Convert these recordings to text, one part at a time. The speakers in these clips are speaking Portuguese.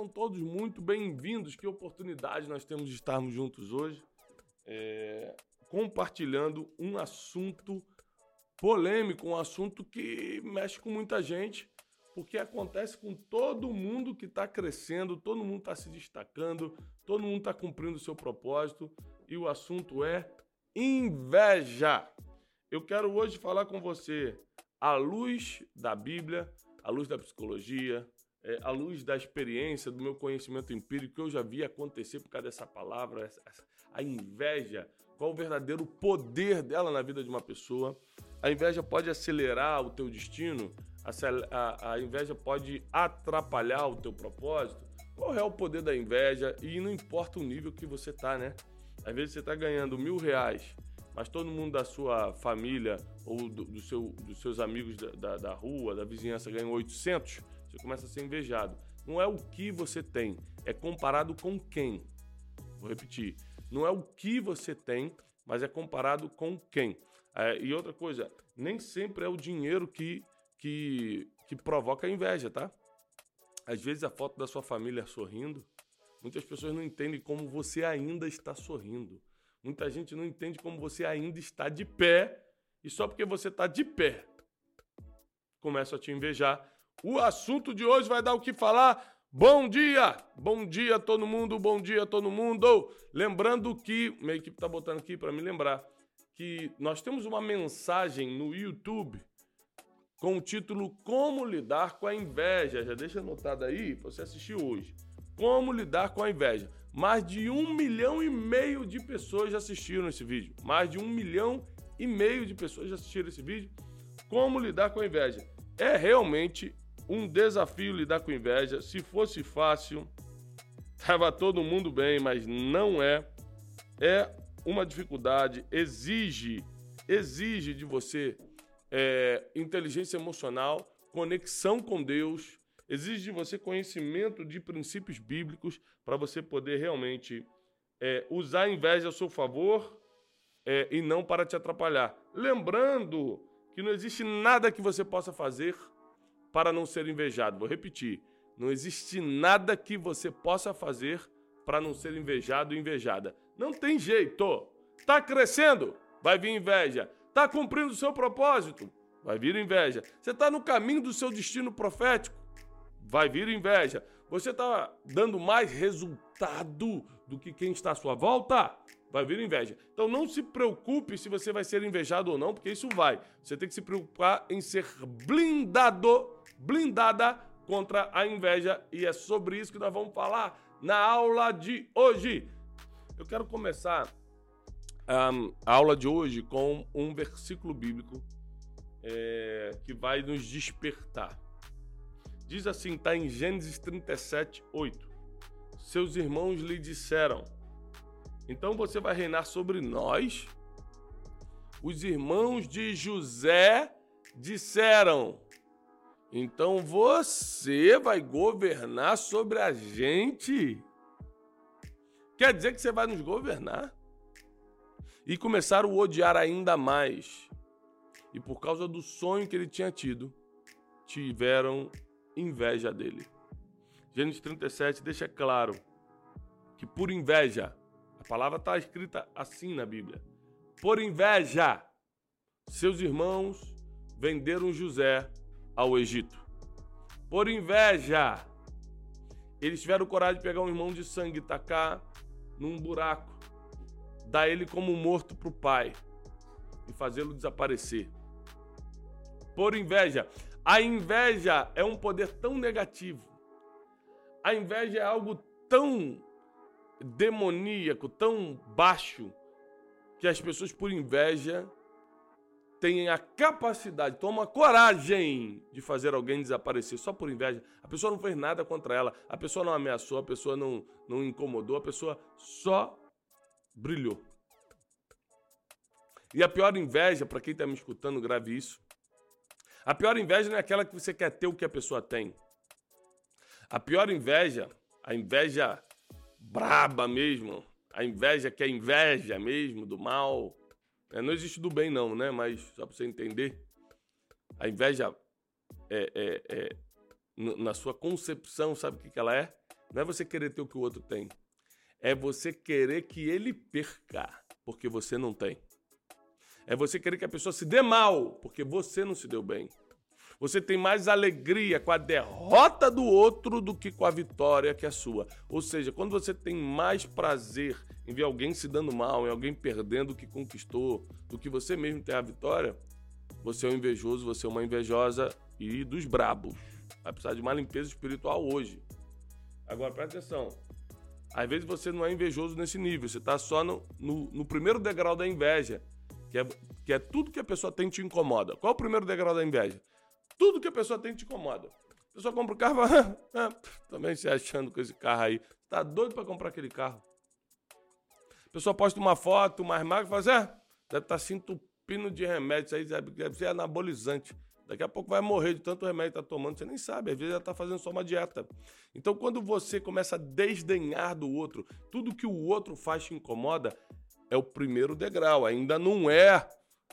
Sejam todos muito bem-vindos. Que oportunidade nós temos de estarmos juntos hoje, é, compartilhando um assunto polêmico, um assunto que mexe com muita gente, porque acontece com todo mundo que está crescendo, todo mundo está se destacando, todo mundo está cumprindo o seu propósito, e o assunto é inveja. Eu quero hoje falar com você à luz da Bíblia, à luz da psicologia, é, à luz da experiência, do meu conhecimento empírico que eu já vi acontecer por causa dessa palavra, essa, a inveja, qual o verdadeiro poder dela na vida de uma pessoa. A inveja pode acelerar o teu destino, a, a inveja pode atrapalhar o teu propósito. Qual é o poder da inveja? E não importa o nível que você tá, né? Às vezes você está ganhando mil reais, mas todo mundo da sua família ou do, do seu, dos seus amigos da, da, da rua, da vizinhança ganham 800 você começa a ser invejado. Não é o que você tem, é comparado com quem. Vou repetir. Não é o que você tem, mas é comparado com quem. É, e outra coisa, nem sempre é o dinheiro que, que, que provoca a inveja, tá? Às vezes a foto da sua família sorrindo, muitas pessoas não entendem como você ainda está sorrindo. Muita gente não entende como você ainda está de pé, e só porque você está de pé, começa a te invejar o assunto de hoje vai dar o que falar. Bom dia! Bom dia todo mundo, bom dia todo mundo! Lembrando que, minha equipe tá botando aqui para me lembrar, que nós temos uma mensagem no YouTube com o título Como Lidar com a Inveja. Já deixa anotado aí você assistir hoje. Como Lidar com a Inveja. Mais de um milhão e meio de pessoas já assistiram esse vídeo. Mais de um milhão e meio de pessoas já assistiram esse vídeo. Como lidar com a inveja. É realmente um desafio lidar com inveja. Se fosse fácil, tava todo mundo bem, mas não é. É uma dificuldade, exige, exige de você é, inteligência emocional, conexão com Deus, exige de você conhecimento de princípios bíblicos para você poder realmente é, usar a inveja a seu favor é, e não para te atrapalhar. Lembrando que não existe nada que você possa fazer para não ser invejado. Vou repetir: não existe nada que você possa fazer para não ser invejado ou invejada. Não tem jeito. Tá crescendo, vai vir inveja. Tá cumprindo o seu propósito, vai vir inveja. Você está no caminho do seu destino profético, vai vir inveja. Você está dando mais resultado do que quem está à sua volta, vai vir inveja. Então não se preocupe se você vai ser invejado ou não, porque isso vai. Você tem que se preocupar em ser blindado blindada contra a inveja e é sobre isso que nós vamos falar na aula de hoje. Eu quero começar um, a aula de hoje com um versículo bíblico é, que vai nos despertar. Diz assim, está em Gênesis 37, 8. Seus irmãos lhe disseram: Então você vai reinar sobre nós? Os irmãos de José disseram: então você vai governar sobre a gente? Quer dizer que você vai nos governar? E começaram a odiar ainda mais. E por causa do sonho que ele tinha tido, tiveram inveja dele. Gênesis 37 deixa claro que por inveja, a palavra está escrita assim na Bíblia: por inveja, seus irmãos venderam José ao Egito. Por inveja, eles tiveram coragem de pegar um irmão de sangue e tacar num buraco, dar ele como morto para o pai e fazê-lo desaparecer. Por inveja, a inveja é um poder tão negativo. A inveja é algo tão demoníaco, tão baixo, que as pessoas, por inveja, tem a capacidade, toma coragem de fazer alguém desaparecer só por inveja. A pessoa não fez nada contra ela, a pessoa não ameaçou, a pessoa não, não incomodou, a pessoa só brilhou. E a pior inveja, para quem está me escutando, grave isso. A pior inveja não é aquela que você quer ter o que a pessoa tem. A pior inveja, a inveja braba mesmo, a inveja que é inveja mesmo, do mal, é, não existe do bem, não, né? Mas só para você entender, a inveja é, é, é, na sua concepção, sabe o que, que ela é? Não é você querer ter o que o outro tem. É você querer que ele perca, porque você não tem. É você querer que a pessoa se dê mal, porque você não se deu bem. Você tem mais alegria com a derrota do outro do que com a vitória que é sua. Ou seja, quando você tem mais prazer em ver alguém se dando mal, em alguém perdendo o que conquistou, do que você mesmo ter a vitória, você é um invejoso, você é uma invejosa e dos brabos. Vai precisar de uma limpeza espiritual hoje. Agora, presta atenção. Às vezes você não é invejoso nesse nível, você está só no, no, no primeiro degrau da inveja que é, que é tudo que a pessoa tem te incomoda. Qual é o primeiro degrau da inveja? Tudo que a pessoa tem te incomoda. A pessoa compra o carro, ah, também se achando com esse carro aí. Tá doido para comprar aquele carro. A pessoa posta uma foto mais magra e fala assim, ah, deve estar tá se entupindo de remédio, aí deve ser anabolizante. Daqui a pouco vai morrer de tanto remédio que tá tomando, você nem sabe, às vezes ela tá fazendo só uma dieta. Então, quando você começa a desdenhar do outro, tudo que o outro faz te incomoda, é o primeiro degrau. Ainda não é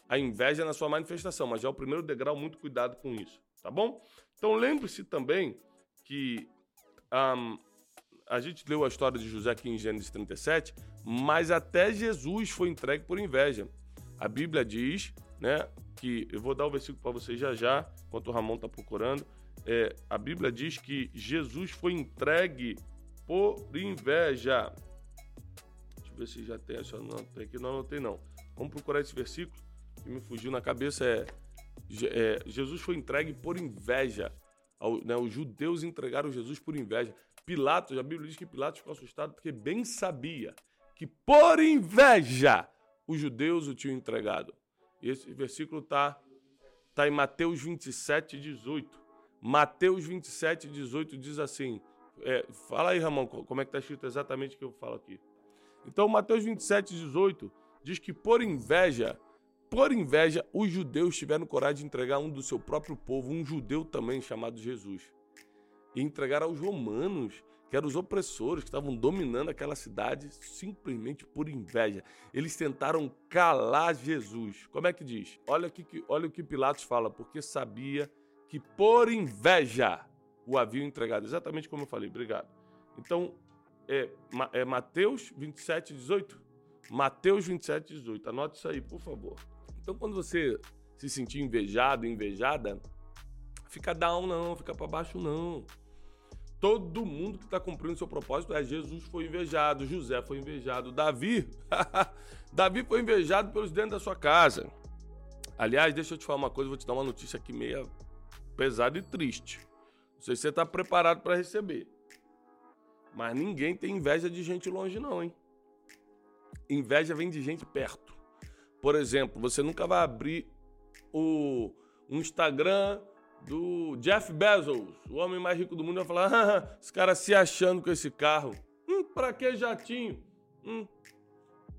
a inveja na sua manifestação, mas já é o primeiro degrau. Muito cuidado com isso, tá bom? Então lembre-se também que um, a gente leu a história de José aqui em Gênesis 37, mas até Jesus foi entregue por inveja. A Bíblia diz, né, que eu vou dar o versículo para vocês já já, enquanto o Ramon está procurando. É, a Bíblia diz que Jesus foi entregue por inveja ver se já tem. Essa, não, tem aqui, não anotei não. Vamos procurar esse versículo que me fugiu na cabeça. É, é Jesus foi entregue por inveja. Ao, né, os judeus entregaram Jesus por inveja. Pilatos, a Bíblia diz que Pilatos ficou assustado porque bem sabia que por inveja os judeus o tinham entregado. E esse versículo está tá em Mateus 27, 18. Mateus 27, 18 diz assim. É, fala aí, Ramon, como é que está escrito exatamente o que eu falo aqui. Então, Mateus 27, 18 diz que por inveja, por inveja, os judeus tiveram coragem de entregar um do seu próprio povo, um judeu também chamado Jesus, e entregar aos romanos, que eram os opressores que estavam dominando aquela cidade, simplesmente por inveja. Eles tentaram calar Jesus. Como é que diz? Olha, aqui, olha o que Pilatos fala, porque sabia que por inveja o haviam entregado. Exatamente como eu falei. Obrigado. Então, é, é Mateus 27, 18? Mateus 27, 18. Anote isso aí, por favor. Então, quando você se sentir invejado, invejada, fica down não, fica para baixo não. Todo mundo que está cumprindo seu propósito é Jesus foi invejado, José foi invejado, Davi, Davi foi invejado pelos dentro da sua casa. Aliás, deixa eu te falar uma coisa, vou te dar uma notícia aqui meia pesada e triste. Não sei se você está preparado para receber. Mas ninguém tem inveja de gente longe, não, hein? Inveja vem de gente perto. Por exemplo, você nunca vai abrir o Instagram do Jeff Bezos, o homem mais rico do mundo, e vai falar: ah, esse cara se achando com esse carro. Hum, pra que jatinho? Hum.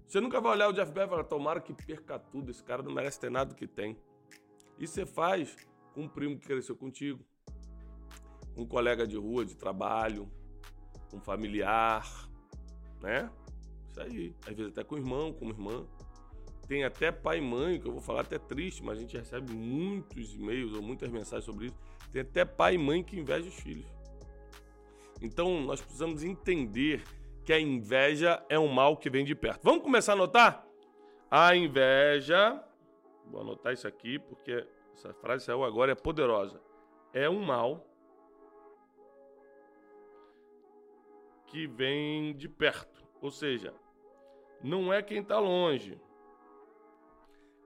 Você nunca vai olhar o Jeff Bezos e falar: tomara que perca tudo, esse cara não merece ter nada do que tem. Isso você faz com um primo que cresceu contigo, um colega de rua, de trabalho, um familiar, né? Isso aí. Às vezes até com o irmão, com irmã. Tem até pai e mãe, que eu vou falar até triste, mas a gente recebe muitos e-mails ou muitas mensagens sobre isso. Tem até pai e mãe que invejam os filhos. Então nós precisamos entender que a inveja é um mal que vem de perto. Vamos começar a anotar? A inveja, vou anotar isso aqui porque essa frase saiu agora, é poderosa. É um mal que vem de perto. Ou seja, não é quem está longe,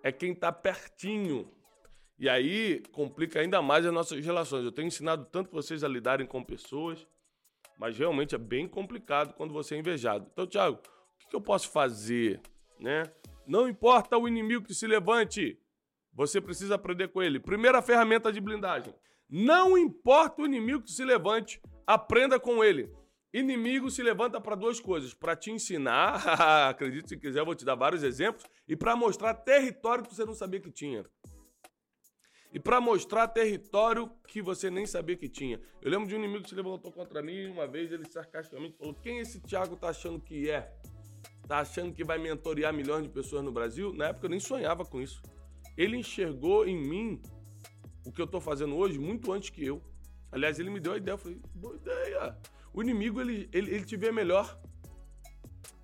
é quem está pertinho. E aí complica ainda mais as nossas relações. Eu tenho ensinado tanto vocês a lidarem com pessoas, mas realmente é bem complicado quando você é invejado. Então, Thiago, o que eu posso fazer? Né? Não importa o inimigo que se levante, você precisa aprender com ele. Primeira ferramenta de blindagem. Não importa o inimigo que se levante, aprenda com ele. Inimigo se levanta para duas coisas: para te ensinar, acredite se quiser, eu vou te dar vários exemplos, e para mostrar território que você não sabia que tinha. E para mostrar território que você nem sabia que tinha. Eu lembro de um inimigo que se levantou contra mim uma vez, ele sarcasticamente falou: Quem esse Thiago tá achando que é? Tá achando que vai mentorear milhões de pessoas no Brasil? Na época eu nem sonhava com isso. Ele enxergou em mim o que eu tô fazendo hoje muito antes que eu. Aliás, ele me deu a ideia, eu falei: Boa ideia! O inimigo, ele, ele, ele te vê melhor.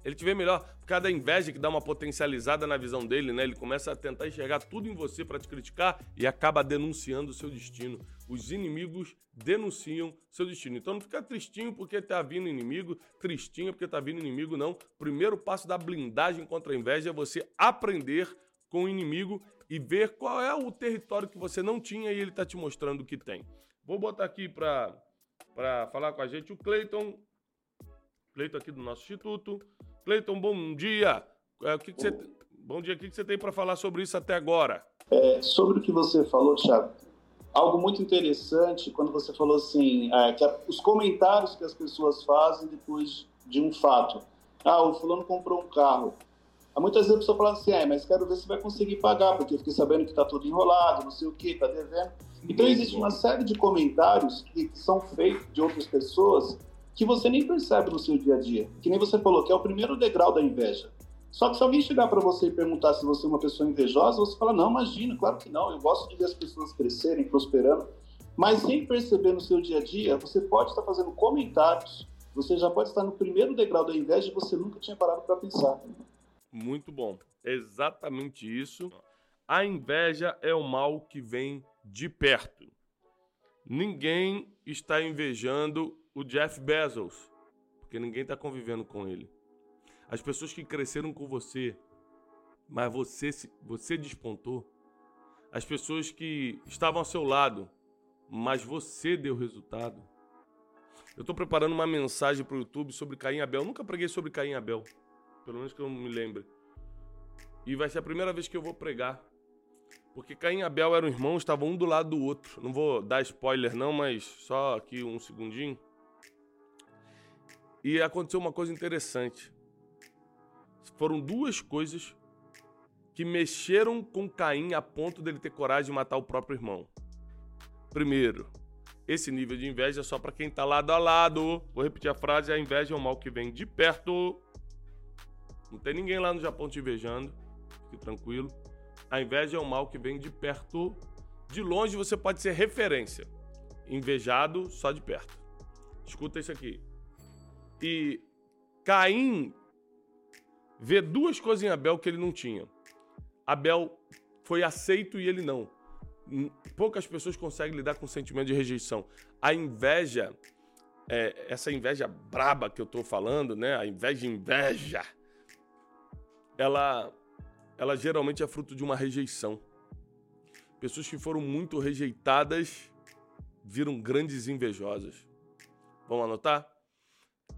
Ele te vê melhor por causa da inveja que dá uma potencializada na visão dele, né? Ele começa a tentar enxergar tudo em você para te criticar e acaba denunciando o seu destino. Os inimigos denunciam seu destino. Então não fica tristinho porque tá vindo inimigo, tristinho porque tá vindo inimigo, não. Primeiro passo da blindagem contra a inveja é você aprender com o inimigo e ver qual é o território que você não tinha e ele tá te mostrando que tem. Vou botar aqui para falar com a gente o Cleiton. Cleiton aqui do nosso instituto. Cleiton, bom dia. É, o que, que você... Bom dia, o que, que você tem para falar sobre isso até agora? É, sobre o que você falou, Thiago, algo muito interessante quando você falou assim, é, que a, os comentários que as pessoas fazem depois de um fato. Ah, o fulano comprou um carro. Muitas vezes a pessoa fala assim, ah, mas quero ver se vai conseguir pagar, porque eu fiquei sabendo que está tudo enrolado, não sei o que, está devendo. Então existe uma série de comentários que, que são feitos de outras pessoas que você nem percebe no seu dia a dia. Que nem você falou, que é o primeiro degrau da inveja. Só que se alguém chegar para você e perguntar se você é uma pessoa invejosa, você fala: não, imagina, claro que não. Eu gosto de ver as pessoas crescerem, prosperando. Mas sem perceber no seu dia a dia, você pode estar fazendo comentários, você já pode estar no primeiro degrau da inveja e você nunca tinha parado para pensar. Muito bom. Exatamente isso. A inveja é o mal que vem de perto. Ninguém está invejando o Jeff Bezos, porque ninguém está convivendo com ele. As pessoas que cresceram com você, mas você, você despontou. As pessoas que estavam ao seu lado, mas você deu resultado. Eu estou preparando uma mensagem para o YouTube sobre Caim e Abel. Eu nunca preguei sobre Caim e Abel, pelo menos que eu me lembre. E vai ser a primeira vez que eu vou pregar. Porque Caim e Abel eram irmãos, estavam um do lado do outro. Não vou dar spoiler não, mas só aqui um segundinho. E aconteceu uma coisa interessante. Foram duas coisas que mexeram com Caim a ponto dele ter coragem de matar o próprio irmão. Primeiro, esse nível de inveja é só para quem tá lado a lado. Vou repetir a frase: a inveja é um mal que vem de perto. Não tem ninguém lá no Japão te invejando. Fique tranquilo. A inveja é um mal que vem de perto. De longe você pode ser referência. Invejado só de perto. Escuta isso aqui. E Caim vê duas coisas em Abel que ele não tinha. Abel foi aceito e ele não. Poucas pessoas conseguem lidar com o sentimento de rejeição. A inveja, é, essa inveja braba que eu tô falando, né? A inveja, inveja, ela, ela geralmente é fruto de uma rejeição. Pessoas que foram muito rejeitadas viram grandes invejosas. Vamos anotar?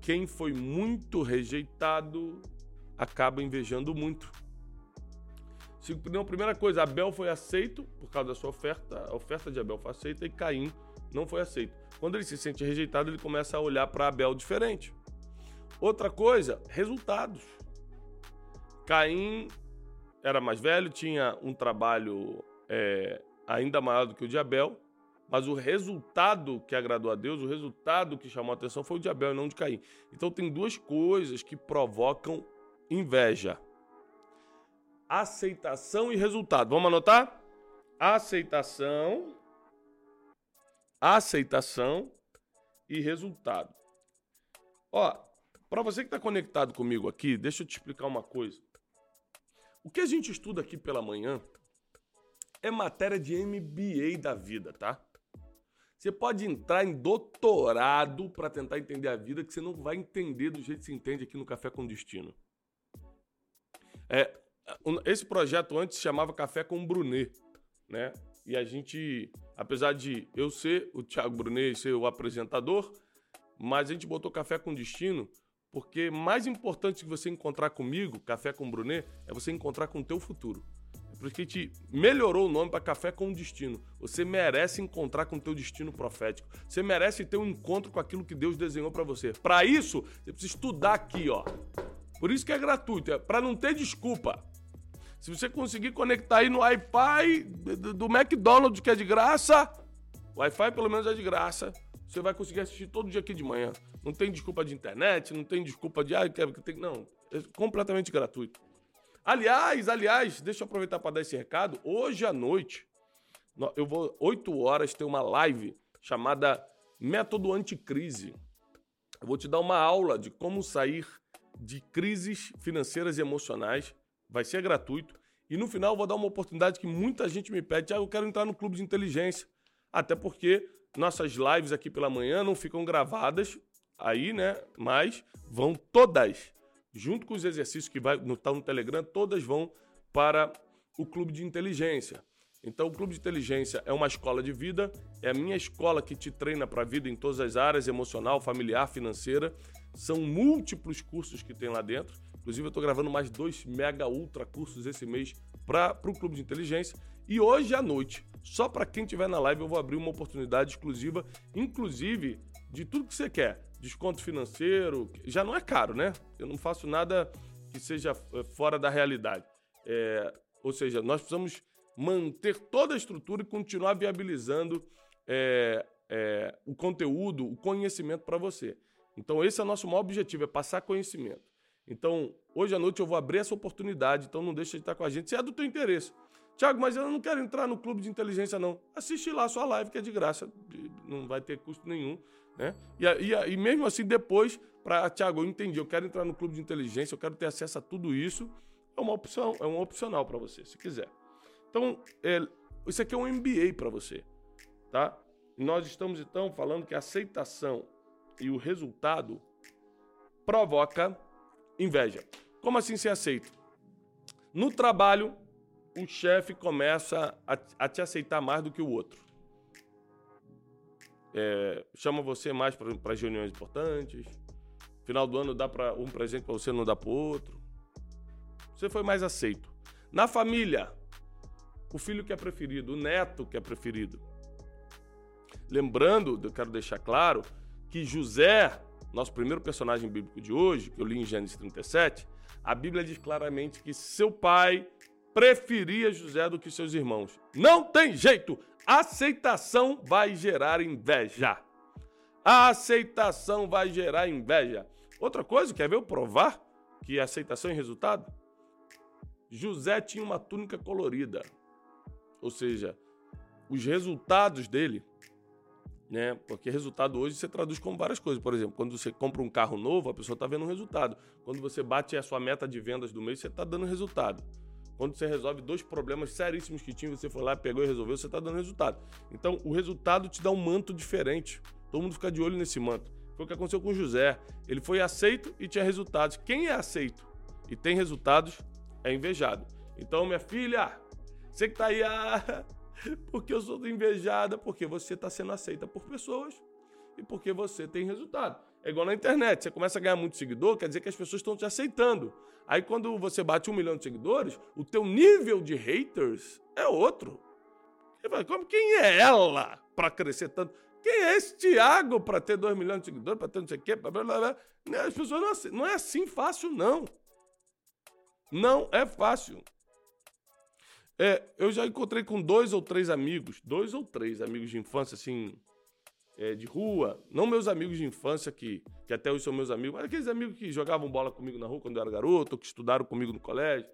quem foi muito rejeitado acaba invejando muito. Então, primeira coisa, Abel foi aceito por causa da sua oferta, a oferta de Abel foi aceita e Caim não foi aceito. Quando ele se sente rejeitado, ele começa a olhar para Abel diferente. Outra coisa, resultados. Caim era mais velho, tinha um trabalho é, ainda maior do que o de Abel, mas o resultado que agradou a Deus, o resultado que chamou a atenção foi o de Abel e não de Caim. Então tem duas coisas que provocam inveja: aceitação e resultado. Vamos anotar? Aceitação, aceitação e resultado. Ó, para você que está conectado comigo aqui, deixa eu te explicar uma coisa. O que a gente estuda aqui pela manhã é matéria de MBA da vida, tá? Você pode entrar em doutorado para tentar entender a vida, que você não vai entender do jeito que se entende aqui no Café com Destino. É, esse projeto antes se chamava Café com Brunet, né? E a gente, apesar de eu ser o Thiago Brunet e ser o apresentador, mas a gente botou Café com Destino porque mais importante que você encontrar comigo, Café com Brunet, é você encontrar com o teu futuro. Porque te melhorou o nome para Café com Destino. Você merece encontrar com o teu destino profético. Você merece ter um encontro com aquilo que Deus desenhou para você. Para isso, você precisa estudar aqui, ó. Por isso que é gratuito, é para não ter desculpa. Se você conseguir conectar aí no Wi-Fi do, do McDonald's, que é de graça, Wi-Fi pelo menos é de graça, você vai conseguir assistir todo dia aqui de manhã. Não tem desculpa de internet, não tem desculpa de, ah, quero que tem. Não, é completamente gratuito. Aliás, aliás, deixa eu aproveitar para dar esse recado. Hoje à noite, eu vou 8 horas ter uma live chamada Método Anticrise. Eu vou te dar uma aula de como sair de crises financeiras e emocionais. Vai ser gratuito. E no final eu vou dar uma oportunidade que muita gente me pede. Ah, eu quero entrar no clube de inteligência. Até porque nossas lives aqui pela manhã não ficam gravadas aí, né? Mas vão todas, junto com os exercícios que vai no, tá no Telegram, todas vão para o clube de inteligência. Então, o Clube de Inteligência é uma escola de vida, é a minha escola que te treina para a vida em todas as áreas, emocional, familiar, financeira. São múltiplos cursos que tem lá dentro. Inclusive, eu estou gravando mais dois mega ultra cursos esse mês para o Clube de Inteligência. E hoje à noite, só para quem estiver na live, eu vou abrir uma oportunidade exclusiva, inclusive de tudo que você quer. Desconto financeiro, já não é caro, né? Eu não faço nada que seja eh, fora da realidade. É, ou seja, nós precisamos manter toda a estrutura e continuar viabilizando é, é, o conteúdo, o conhecimento para você. Então, esse é o nosso maior objetivo, é passar conhecimento. Então, hoje à noite eu vou abrir essa oportunidade, então não deixa de estar com a gente, se é do teu interesse. Tiago, mas eu não quero entrar no clube de inteligência, não. Assiste lá a sua live, que é de graça, não vai ter custo nenhum. Né? E, e, e mesmo assim, depois, para Tiago, eu entendi, eu quero entrar no clube de inteligência, eu quero ter acesso a tudo isso, é uma opção, é um opcional para você, se quiser. Então, é, isso aqui é um MBA para você, tá? Nós estamos então falando que a aceitação e o resultado provoca inveja. Como assim ser aceito? No trabalho, o chefe começa a, a, te aceitar mais do que o outro. É, chama você mais para reuniões importantes. Final do ano dá para um presente para você, não dá para outro. Você foi mais aceito. Na família, o filho que é preferido, o neto que é preferido. Lembrando, eu quero deixar claro, que José, nosso primeiro personagem bíblico de hoje, que eu li em Gênesis 37, a Bíblia diz claramente que seu pai preferia José do que seus irmãos. Não tem jeito! Aceitação vai gerar inveja. A aceitação vai gerar inveja. Outra coisa, quer ver eu provar que é aceitação e resultado? José tinha uma túnica colorida. Ou seja, os resultados dele, né? Porque resultado hoje você traduz como várias coisas. Por exemplo, quando você compra um carro novo, a pessoa está vendo um resultado. Quando você bate a sua meta de vendas do mês, você está dando resultado. Quando você resolve dois problemas seríssimos que tinha, você foi lá, pegou e resolveu, você está dando resultado. Então, o resultado te dá um manto diferente. Todo mundo fica de olho nesse manto. Foi o que aconteceu com José. Ele foi aceito e tinha resultados. Quem é aceito e tem resultados é invejado. Então, minha filha, você que tá aí, ah, porque eu sou invejada, porque você está sendo aceita por pessoas e porque você tem resultado. É igual na internet, você começa a ganhar muito seguidor, quer dizer que as pessoas estão te aceitando. Aí quando você bate um milhão de seguidores, o teu nível de haters é outro. Como quem é ela para crescer tanto? Quem é esse Thiago para ter dois milhões de seguidores, para ter não sei o quê? Blá, blá, blá. As pessoas não, não é assim fácil, não. Não é fácil. É, eu já encontrei com dois ou três amigos, dois ou três amigos de infância, assim, é, de rua. Não meus amigos de infância, que, que até hoje são meus amigos, mas aqueles amigos que jogavam bola comigo na rua quando eu era garoto, que estudaram comigo no colégio.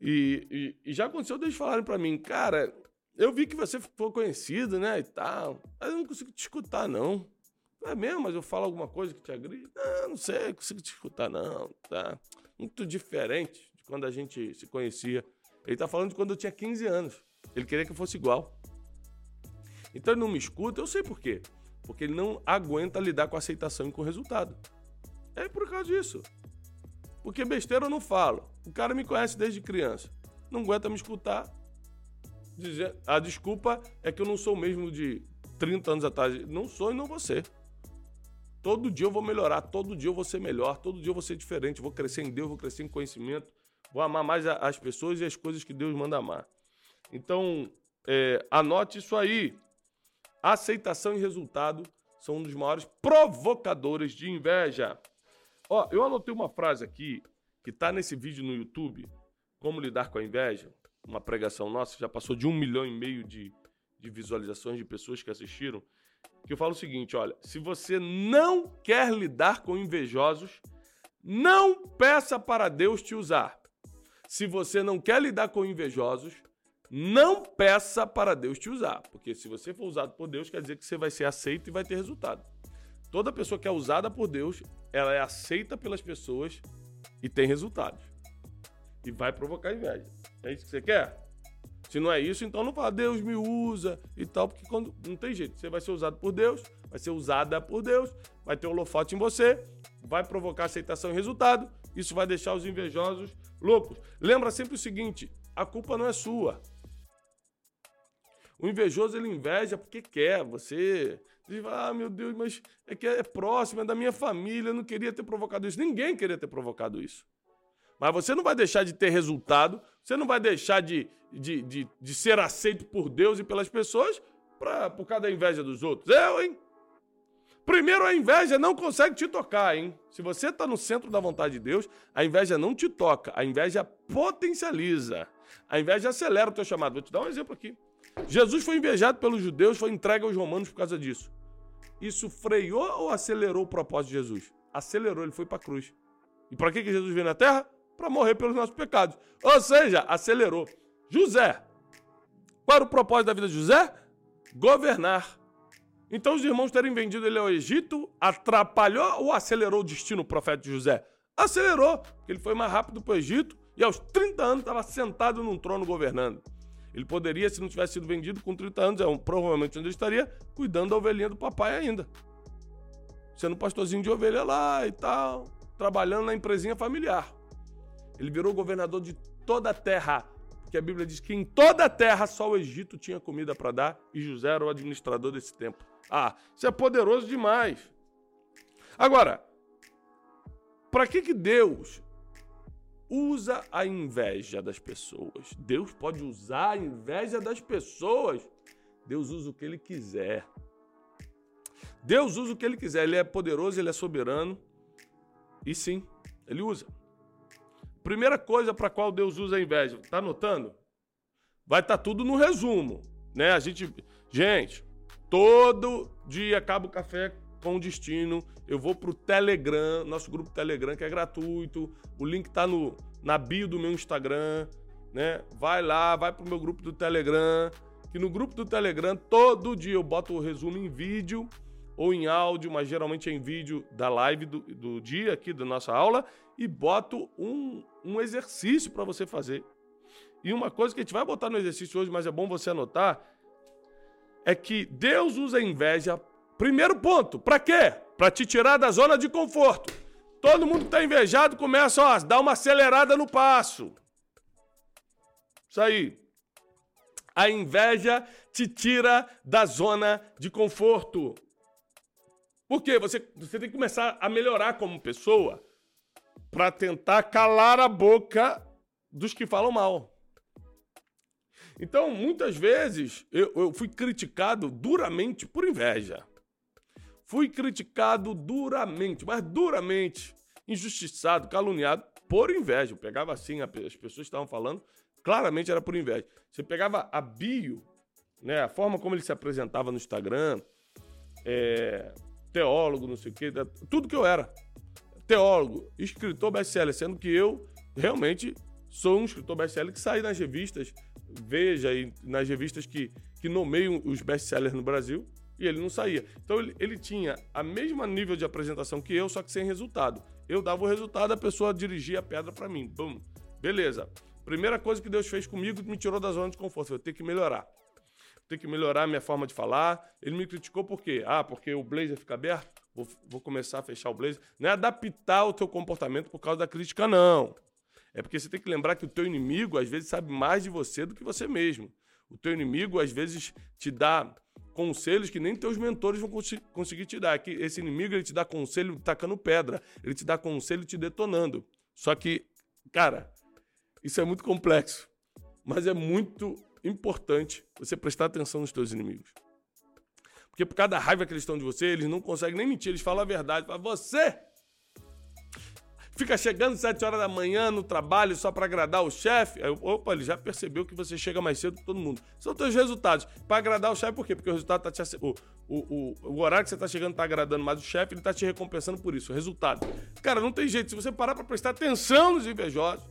E, e, e já aconteceu deles falarem para mim, cara, eu vi que você ficou conhecido, né, e tal, mas eu não consigo te escutar, não. É mesmo, mas eu falo alguma coisa que te agride? Não, não sei, consigo te escutar, não, tá? Muito diferente de quando a gente se conhecia. Ele está falando de quando eu tinha 15 anos. Ele queria que eu fosse igual. Então ele não me escuta, eu sei por quê. Porque ele não aguenta lidar com a aceitação e com o resultado. É por causa disso. Porque besteira eu não falo. O cara me conhece desde criança. Não aguenta me escutar. A desculpa é que eu não sou o mesmo de 30 anos atrás. Não sou e não vou ser. Todo dia eu vou melhorar, todo dia eu vou ser melhor, todo dia eu vou ser diferente, vou crescer em Deus, vou crescer em conhecimento, Vou amar mais as pessoas e as coisas que Deus manda amar. Então, é, anote isso aí. Aceitação e resultado são um dos maiores provocadores de inveja. Ó, eu anotei uma frase aqui que está nesse vídeo no YouTube, Como Lidar com a Inveja, uma pregação nossa, já passou de um milhão e meio de, de visualizações de pessoas que assistiram, que eu falo o seguinte, olha, se você não quer lidar com invejosos, não peça para Deus te usar. Se você não quer lidar com invejosos, não peça para Deus te usar, porque se você for usado por Deus, quer dizer que você vai ser aceito e vai ter resultado. Toda pessoa que é usada por Deus, ela é aceita pelas pessoas e tem resultados. E vai provocar inveja. É isso que você quer? Se não é isso, então não fala, Deus me usa e tal, porque quando não tem jeito. Você vai ser usado por Deus, vai ser usada por Deus, vai ter holofote em você, vai provocar aceitação e resultado. Isso vai deixar os invejosos loucos. Lembra sempre o seguinte: a culpa não é sua. O invejoso ele inveja porque quer. Você diz, ah, meu Deus, mas é que é próximo, é da minha família, eu não queria ter provocado isso. Ninguém queria ter provocado isso. Mas você não vai deixar de ter resultado, você não vai deixar de, de, de, de ser aceito por Deus e pelas pessoas pra, por causa da inveja dos outros. Eu, hein? Primeiro, a inveja não consegue te tocar, hein? Se você está no centro da vontade de Deus, a inveja não te toca, a inveja potencializa. A inveja acelera o teu chamado. Vou te dar um exemplo aqui. Jesus foi invejado pelos judeus, foi entregue aos romanos por causa disso. Isso freou ou acelerou o propósito de Jesus? Acelerou, ele foi para a cruz. E para que, que Jesus veio na terra? Para morrer pelos nossos pecados. Ou seja, acelerou. José. Qual era o propósito da vida de José? Governar. Então os irmãos terem vendido ele ao Egito atrapalhou ou acelerou o destino do profeta José? Acelerou, porque ele foi mais rápido para o Egito e aos 30 anos estava sentado num trono governando. Ele poderia, se não tivesse sido vendido com 30 anos, é um, provavelmente onde ele estaria, cuidando da ovelhinha do papai ainda. Sendo pastorzinho de ovelha lá e tal, trabalhando na empresinha familiar. Ele virou governador de toda a terra, porque a Bíblia diz que em toda a terra só o Egito tinha comida para dar e José era o administrador desse tempo. Ah, isso é poderoso demais. Agora, para que, que Deus usa a inveja das pessoas? Deus pode usar a inveja das pessoas. Deus usa o que ele quiser. Deus usa o que ele quiser. Ele é poderoso, ele é soberano. E sim, ele usa. Primeira coisa para qual Deus usa a inveja, tá anotando? Vai estar tá tudo no resumo, né? A gente, gente, todo dia acaba o café com destino. Eu vou pro Telegram, nosso grupo Telegram que é gratuito. O link tá no na bio do meu Instagram, né? Vai lá, vai pro meu grupo do Telegram, que no grupo do Telegram todo dia eu boto o resumo em vídeo ou em áudio, mas geralmente é em vídeo da live do, do dia aqui da nossa aula e boto um, um exercício para você fazer. E uma coisa que a gente vai botar no exercício hoje, mas é bom você anotar, é que Deus usa a inveja. Primeiro ponto, para quê? Para te tirar da zona de conforto. Todo mundo que está invejado começa a dar uma acelerada no passo. Isso aí. A inveja te tira da zona de conforto. Por quê? Você, você tem que começar a melhorar como pessoa para tentar calar a boca dos que falam mal. Então, muitas vezes, eu, eu fui criticado duramente por inveja. Fui criticado duramente, mas duramente, injustiçado, caluniado por inveja. Eu pegava assim, as pessoas estavam falando, claramente era por inveja. Você pegava a bio, né, a forma como ele se apresentava no Instagram, é, teólogo, não sei o quê, tudo que eu era. Teólogo, escritor best-seller, sendo que eu realmente sou um escritor best-seller que sai nas revistas, veja aí, nas revistas que, que nomeiam os best-sellers no Brasil, e ele não saía. Então ele, ele tinha a mesma nível de apresentação que eu, só que sem resultado. Eu dava o resultado, a pessoa dirigia a pedra para mim. Bum. Beleza. Primeira coisa que Deus fez comigo, me tirou da zona de conforto. Eu tenho que melhorar ter que melhorar a minha forma de falar. Ele me criticou por quê? Ah, porque o blazer fica aberto? Vou, vou começar a fechar o blazer. Não é adaptar o teu comportamento por causa da crítica, não. É porque você tem que lembrar que o teu inimigo, às vezes, sabe mais de você do que você mesmo. O teu inimigo, às vezes, te dá conselhos que nem teus mentores vão cons conseguir te dar. Que esse inimigo, ele te dá conselho tacando pedra. Ele te dá conselho te detonando. Só que, cara, isso é muito complexo. Mas é muito importante você prestar atenção nos teus inimigos. Porque por causa da raiva que eles estão de você, eles não conseguem nem mentir, eles falam a verdade. Falam, você fica chegando sete horas da manhã no trabalho só para agradar o chefe. Opa, ele já percebeu que você chega mais cedo que todo mundo. São teus resultados. Para agradar o chefe, por quê? Porque o resultado tá te, o, o, o, o horário que você tá chegando tá agradando mais o chefe, ele tá te recompensando por isso. O resultado. Cara, não tem jeito. Se você parar para prestar atenção nos invejosos,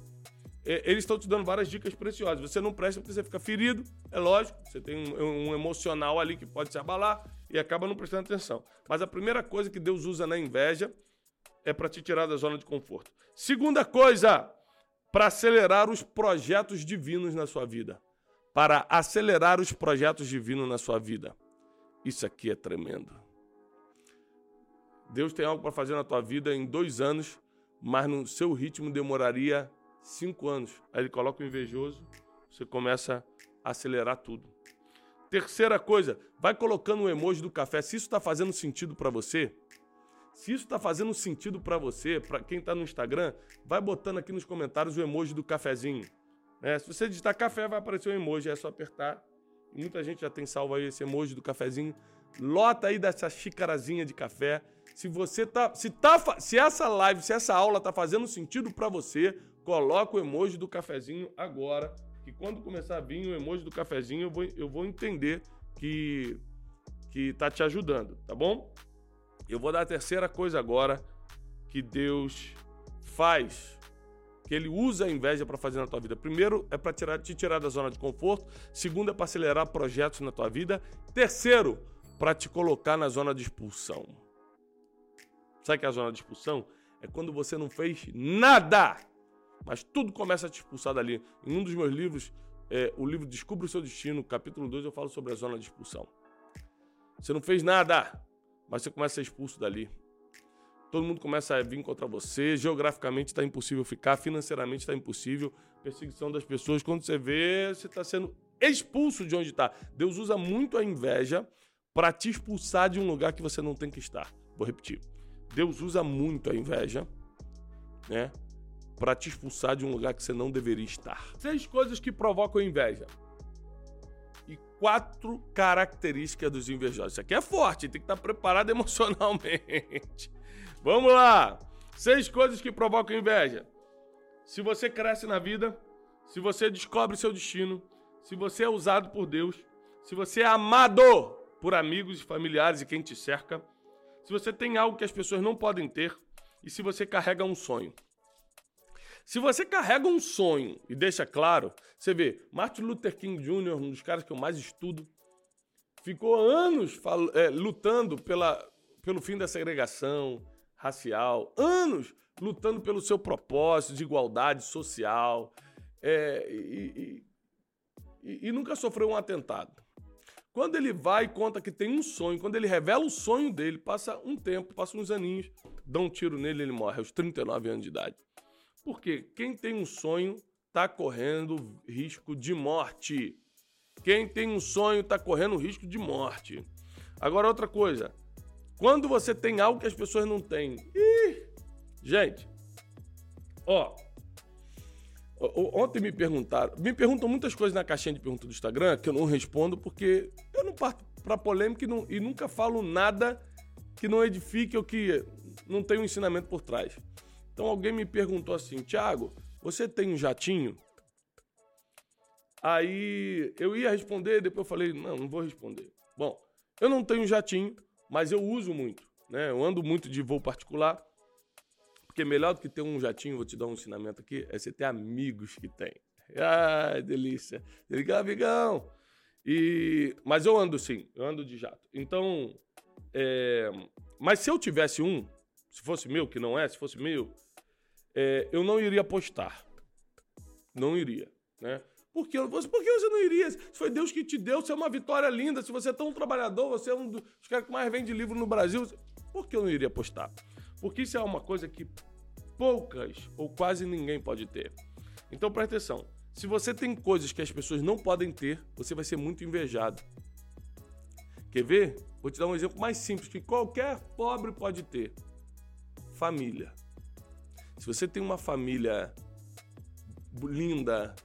é, eles estão te dando várias dicas preciosas. Você não presta porque você fica ferido, é lógico. Você tem um, um, emocional ali que pode se abalar. e acaba não prestando atenção. Mas a primeira coisa que Deus usa na inveja é para te tirar da zona de conforto. Segunda coisa, para acelerar os projetos divinos na sua vida. Para acelerar os projetos divinos na sua vida. Isso aqui é tremendo. Deus tem algo para fazer na tua vida em dois anos, mas no seu ritmo demoraria cinco anos. Aí ele coloca o invejoso, você começa a acelerar tudo. Terceira coisa, vai colocando o emoji do café. Se isso está fazendo sentido para você, se isso está fazendo sentido para você, para quem está no Instagram, vai botando aqui nos comentários o emoji do cafezinho. É, se você digitar café, vai aparecer o emoji, é só apertar. Muita gente já tem salvo aí esse emoji do cafezinho. Lota aí dessa xicarazinha de café. Se você tá, se tá, se essa live, se essa aula tá fazendo sentido para você, coloca o emoji do cafezinho agora que quando começar a vir o emoji do cafezinho, eu vou, eu vou entender que, que tá te ajudando, tá bom? Eu vou dar a terceira coisa agora que Deus faz, que Ele usa a inveja para fazer na tua vida. Primeiro é para tirar, te tirar da zona de conforto. Segundo é para acelerar projetos na tua vida. Terceiro, para te colocar na zona de expulsão. Sabe que é a zona de expulsão? É quando você não fez nada mas tudo começa a te expulsar dali. Em um dos meus livros, é, o livro Descubra o Seu Destino, capítulo 2, eu falo sobre a zona de expulsão. Você não fez nada, mas você começa a ser expulso dali. Todo mundo começa a vir contra você. Geograficamente está impossível ficar, financeiramente está impossível. Perseguição das pessoas. Quando você vê, você está sendo expulso de onde está. Deus usa muito a inveja para te expulsar de um lugar que você não tem que estar. Vou repetir. Deus usa muito a inveja, né? para te expulsar de um lugar que você não deveria estar. Seis coisas que provocam inveja. E quatro características dos invejosos. Isso aqui é forte, tem que estar preparado emocionalmente. Vamos lá! Seis coisas que provocam inveja. Se você cresce na vida, se você descobre seu destino, se você é usado por Deus, se você é amado por amigos e familiares e quem te cerca, se você tem algo que as pessoas não podem ter e se você carrega um sonho. Se você carrega um sonho e deixa claro, você vê, Martin Luther King Jr., um dos caras que eu mais estudo, ficou anos é, lutando pela, pelo fim da segregação racial, anos lutando pelo seu propósito de igualdade social é, e, e, e nunca sofreu um atentado. Quando ele vai e conta que tem um sonho, quando ele revela o sonho dele, passa um tempo, passa uns aninhos, dá um tiro nele e ele morre aos 39 anos de idade. Porque quem tem um sonho está correndo risco de morte. Quem tem um sonho está correndo risco de morte. Agora, outra coisa. Quando você tem algo que as pessoas não têm. Ih, gente, ó. Ontem me perguntaram. Me perguntam muitas coisas na caixinha de perguntas do Instagram que eu não respondo porque eu não parto para polêmica e, não, e nunca falo nada que não edifique ou que não tenha um ensinamento por trás. Então alguém me perguntou assim, Tiago, você tem um jatinho? Aí eu ia responder, depois eu falei, não, não vou responder. Bom, eu não tenho jatinho, mas eu uso muito, né? Eu ando muito de voo particular, porque melhor do que ter um jatinho, vou te dar um ensinamento aqui, é você ter amigos que tem. Ai, delícia. Ligar, amigão. E, mas eu ando sim, eu ando de jato. Então, é, mas se eu tivesse um, se fosse meu, que não é, se fosse meu, é, eu não iria postar. Não iria, né? Por que, por que você não iria? Se foi Deus que te deu, se é uma vitória linda, se você é tão trabalhador, você é um dos caras que mais vende livro no Brasil, por que eu não iria postar? Porque isso é uma coisa que poucas ou quase ninguém pode ter. Então presta atenção. Se você tem coisas que as pessoas não podem ter, você vai ser muito invejado. Quer ver? Vou te dar um exemplo mais simples que qualquer pobre pode ter: família. Se você tem uma família linda,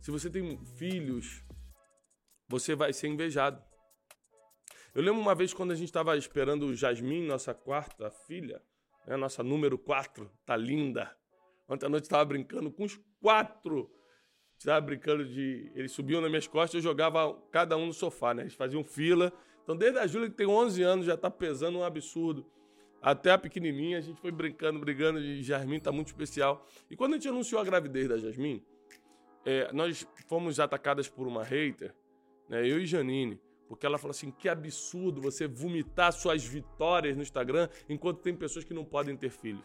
se você tem filhos, você vai ser invejado. Eu lembro uma vez quando a gente estava esperando o Jasmine, nossa quarta filha, né, nossa número quatro, tá linda. Ontem à noite estava brincando com os quatro. Estava brincando de. Eles subiam nas minhas costas e eu jogava cada um no sofá, né? Eles faziam fila. Então, desde a Júlia, que tem 11 anos, já está pesando um absurdo até a pequenininha, a gente foi brincando, brigando, e Jasmine tá muito especial. E quando a gente anunciou a gravidez da Jasmine, é, nós fomos atacadas por uma hater, né, eu e Janine, Porque ela fala assim: que absurdo você vomitar suas vitórias no Instagram enquanto tem pessoas que não podem ter filhos.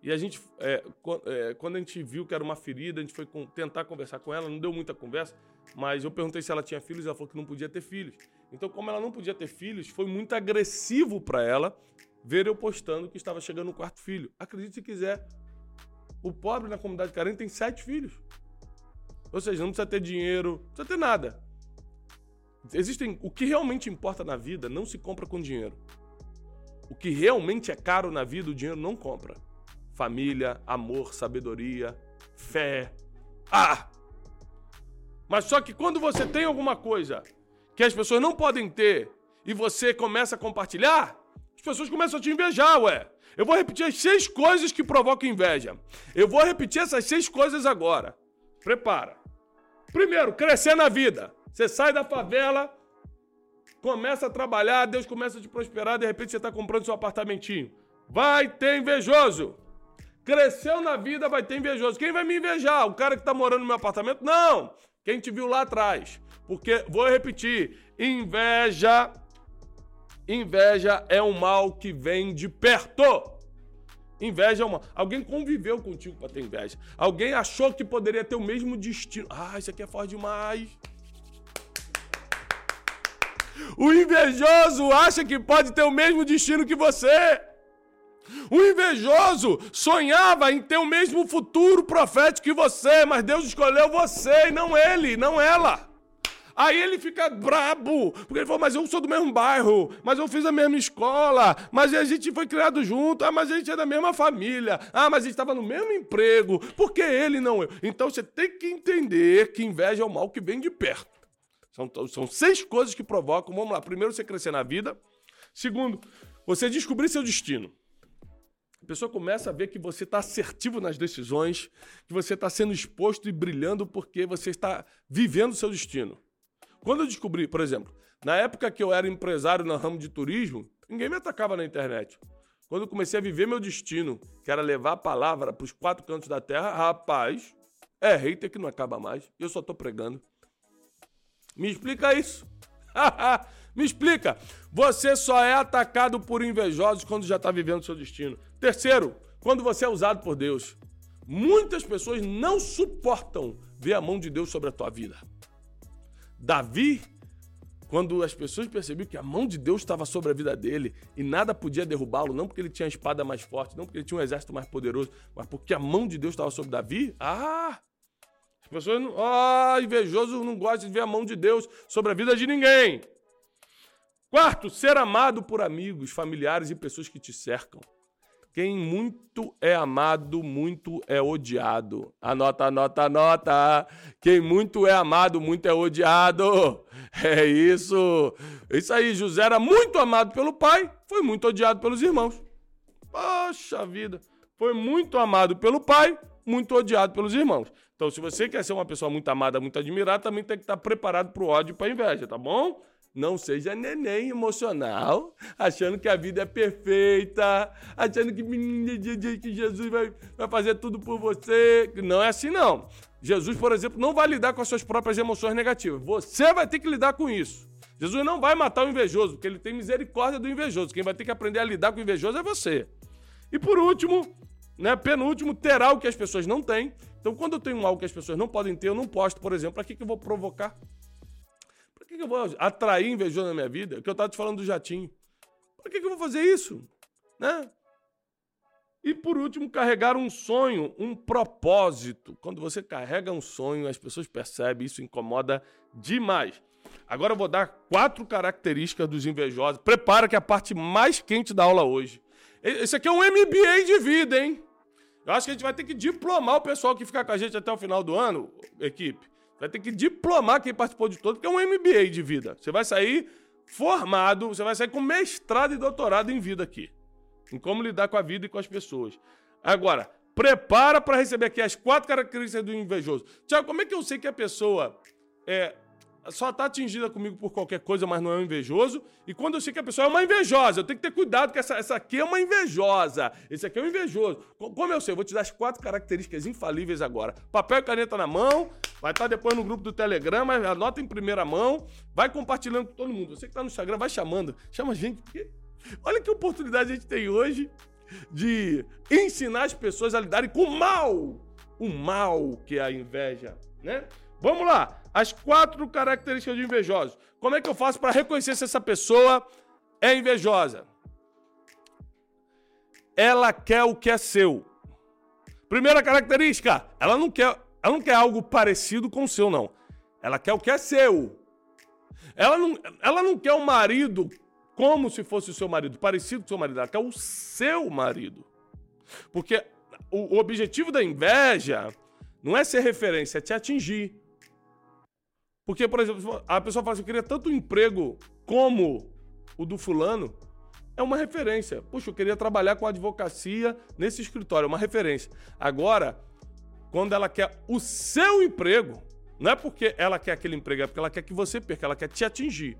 E a gente, é, é, quando a gente viu que era uma ferida, a gente foi tentar conversar com ela, não deu muita conversa, mas eu perguntei se ela tinha filhos, ela falou que não podia ter filhos. Então, como ela não podia ter filhos, foi muito agressivo para ela ver eu postando que estava chegando o quarto filho. Acredite se quiser, o pobre na comunidade carente tem sete filhos. Ou seja, não precisa ter dinheiro, não precisa ter nada. Existem. O que realmente importa na vida não se compra com dinheiro. O que realmente é caro na vida, o dinheiro não compra. Família, amor, sabedoria, fé. Ah! Mas só que quando você tem alguma coisa que as pessoas não podem ter e você começa a compartilhar, as pessoas começam a te invejar, ué. Eu vou repetir as seis coisas que provocam inveja. Eu vou repetir essas seis coisas agora. Prepara. Primeiro, crescer na vida. Você sai da favela, começa a trabalhar, Deus começa a te prosperar, de repente você está comprando seu apartamentinho. Vai ter invejoso. Cresceu na vida, vai ter invejoso. Quem vai me invejar? O cara que está morando no meu apartamento? Não! Quem te viu lá atrás. Porque, vou repetir, inveja. Inveja é um mal que vem de perto. Inveja é uma. Alguém conviveu contigo para ter inveja. Alguém achou que poderia ter o mesmo destino. Ah, isso aqui é forte demais. O invejoso acha que pode ter o mesmo destino que você. O invejoso sonhava em ter o mesmo futuro profético que você, mas Deus escolheu você e não ele, não ela. Aí ele fica brabo, porque ele falou, mas eu sou do mesmo bairro, mas eu fiz a mesma escola, mas a gente foi criado junto, ah, mas a gente é da mesma família, ah, mas a gente estava no mesmo emprego, por que ele não eu? Então você tem que entender que inveja é o mal que vem de perto. São, são seis coisas que provocam. Vamos lá. Primeiro, você crescer na vida. Segundo, você descobrir seu destino. A pessoa começa a ver que você está assertivo nas decisões, que você está sendo exposto e brilhando porque você está vivendo seu destino. Quando eu descobri, por exemplo, na época que eu era empresário no ramo de turismo, ninguém me atacava na internet. Quando eu comecei a viver meu destino, que era levar a palavra para os quatro cantos da terra, rapaz, é hater que não acaba mais. Eu só estou pregando. Me explica isso. Me explica. Você só é atacado por invejosos quando já está vivendo seu destino. Terceiro, quando você é usado por Deus. Muitas pessoas não suportam ver a mão de Deus sobre a tua vida. Davi, quando as pessoas perceberam que a mão de Deus estava sobre a vida dele e nada podia derrubá-lo, não porque ele tinha a espada mais forte, não porque ele tinha um exército mais poderoso, mas porque a mão de Deus estava sobre Davi, ah, as pessoas não. Ah, invejoso não gosta de ver a mão de Deus sobre a vida de ninguém. Quarto, ser amado por amigos, familiares e pessoas que te cercam. Quem muito é amado, muito é odiado. Anota, anota, anota. Quem muito é amado, muito é odiado. É isso. Isso aí, José era muito amado pelo pai, foi muito odiado pelos irmãos. Poxa vida. Foi muito amado pelo pai, muito odiado pelos irmãos. Então, se você quer ser uma pessoa muito amada, muito admirada, também tem que estar preparado para o ódio e para a inveja, tá bom? Não seja neném emocional, achando que a vida é perfeita, achando que, que Jesus vai, vai fazer tudo por você. Não é assim, não. Jesus, por exemplo, não vai lidar com as suas próprias emoções negativas. Você vai ter que lidar com isso. Jesus não vai matar o invejoso, porque ele tem misericórdia do invejoso. Quem vai ter que aprender a lidar com o invejoso é você. E por último, né, penúltimo, terá o que as pessoas não têm. Então, quando eu tenho algo que as pessoas não podem ter, eu não posto, por exemplo. Que, que eu vou provocar? Que, que eu vou atrair invejoso na minha vida? Que eu estava te falando do jatinho. Para que, que eu vou fazer isso? Né? E por último, carregar um sonho, um propósito. Quando você carrega um sonho, as pessoas percebem, isso incomoda demais. Agora eu vou dar quatro características dos invejosos. Prepara que é a parte mais quente da aula hoje. Esse aqui é um MBA de vida, hein? Eu acho que a gente vai ter que diplomar o pessoal que ficar com a gente até o final do ano, equipe. Vai ter que diplomar quem participou de todo, porque é um MBA de vida. Você vai sair formado, você vai sair com mestrado e doutorado em vida aqui. Em como lidar com a vida e com as pessoas. Agora, prepara para receber aqui as quatro características do invejoso. Tiago, como é que eu sei que a pessoa é, só tá atingida comigo por qualquer coisa, mas não é um invejoso. E quando eu sei que a pessoa é uma invejosa, eu tenho que ter cuidado, que essa, essa aqui é uma invejosa. Esse aqui é um invejoso. Como eu sei? Eu vou te dar as quatro características infalíveis agora. Papel e caneta na mão, vai estar tá depois no grupo do Telegram, mas anota em primeira mão, vai compartilhando com todo mundo. Você que tá no Instagram, vai chamando. Chama a gente, porque olha que oportunidade a gente tem hoje de ensinar as pessoas a lidarem com o mal. O mal que é a inveja, né? Vamos lá. As quatro características de invejoso. Como é que eu faço para reconhecer se essa pessoa é invejosa? Ela quer o que é seu. Primeira característica, ela não quer, ela não quer algo parecido com o seu, não. Ela quer o que é seu. Ela não, ela não quer o um marido como se fosse o seu marido, parecido com o seu marido. Ela quer o seu marido. Porque o, o objetivo da inveja não é ser referência, é te atingir. Porque, por exemplo, a pessoa fala assim, eu queria tanto um emprego como o do fulano, é uma referência. Puxa, eu queria trabalhar com advocacia nesse escritório, é uma referência. Agora, quando ela quer o seu emprego, não é porque ela quer aquele emprego, é porque ela quer que você perca, ela quer te atingir.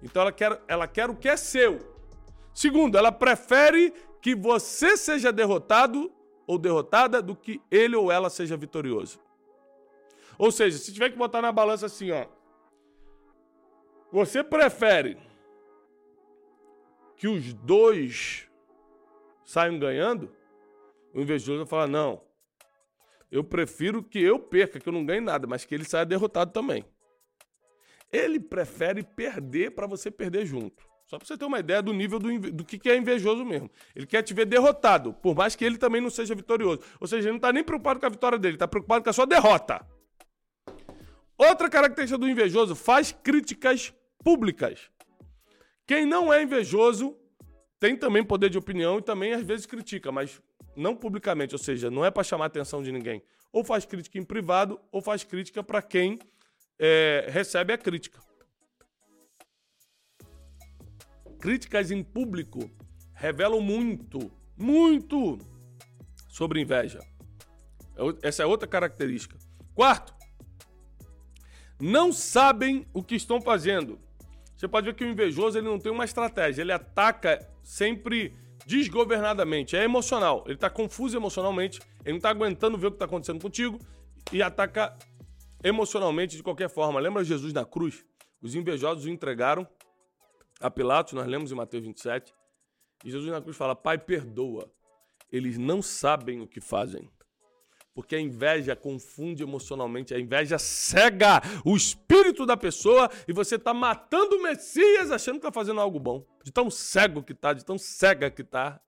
Então ela quer, ela quer o que é seu. Segundo, ela prefere que você seja derrotado ou derrotada do que ele ou ela seja vitorioso. Ou seja, se tiver que botar na balança assim, ó. Você prefere que os dois saiam ganhando? O invejoso vai falar: não. Eu prefiro que eu perca, que eu não ganhe nada, mas que ele saia derrotado também. Ele prefere perder para você perder junto. Só para você ter uma ideia do nível do, do que, que é invejoso mesmo. Ele quer te ver derrotado, por mais que ele também não seja vitorioso. Ou seja, ele não está nem preocupado com a vitória dele, está preocupado com a sua derrota. Outra característica do invejoso faz críticas públicas. Quem não é invejoso tem também poder de opinião e também às vezes critica, mas não publicamente, ou seja, não é para chamar a atenção de ninguém. Ou faz crítica em privado, ou faz crítica para quem é, recebe a crítica. Críticas em público revelam muito, muito sobre inveja. Essa é outra característica. Quarto, não sabem o que estão fazendo. Você pode ver que o invejoso ele não tem uma estratégia, ele ataca sempre desgovernadamente, é emocional. Ele está confuso emocionalmente, ele não está aguentando ver o que está acontecendo contigo e ataca emocionalmente de qualquer forma. Lembra Jesus na cruz? Os invejosos o entregaram a Pilatos, nós lemos em Mateus 27, e Jesus na cruz fala: Pai, perdoa, eles não sabem o que fazem porque a inveja confunde emocionalmente, a inveja cega o espírito da pessoa e você está matando o Messias achando que está fazendo algo bom. De tão cego que está, de tão cega que está.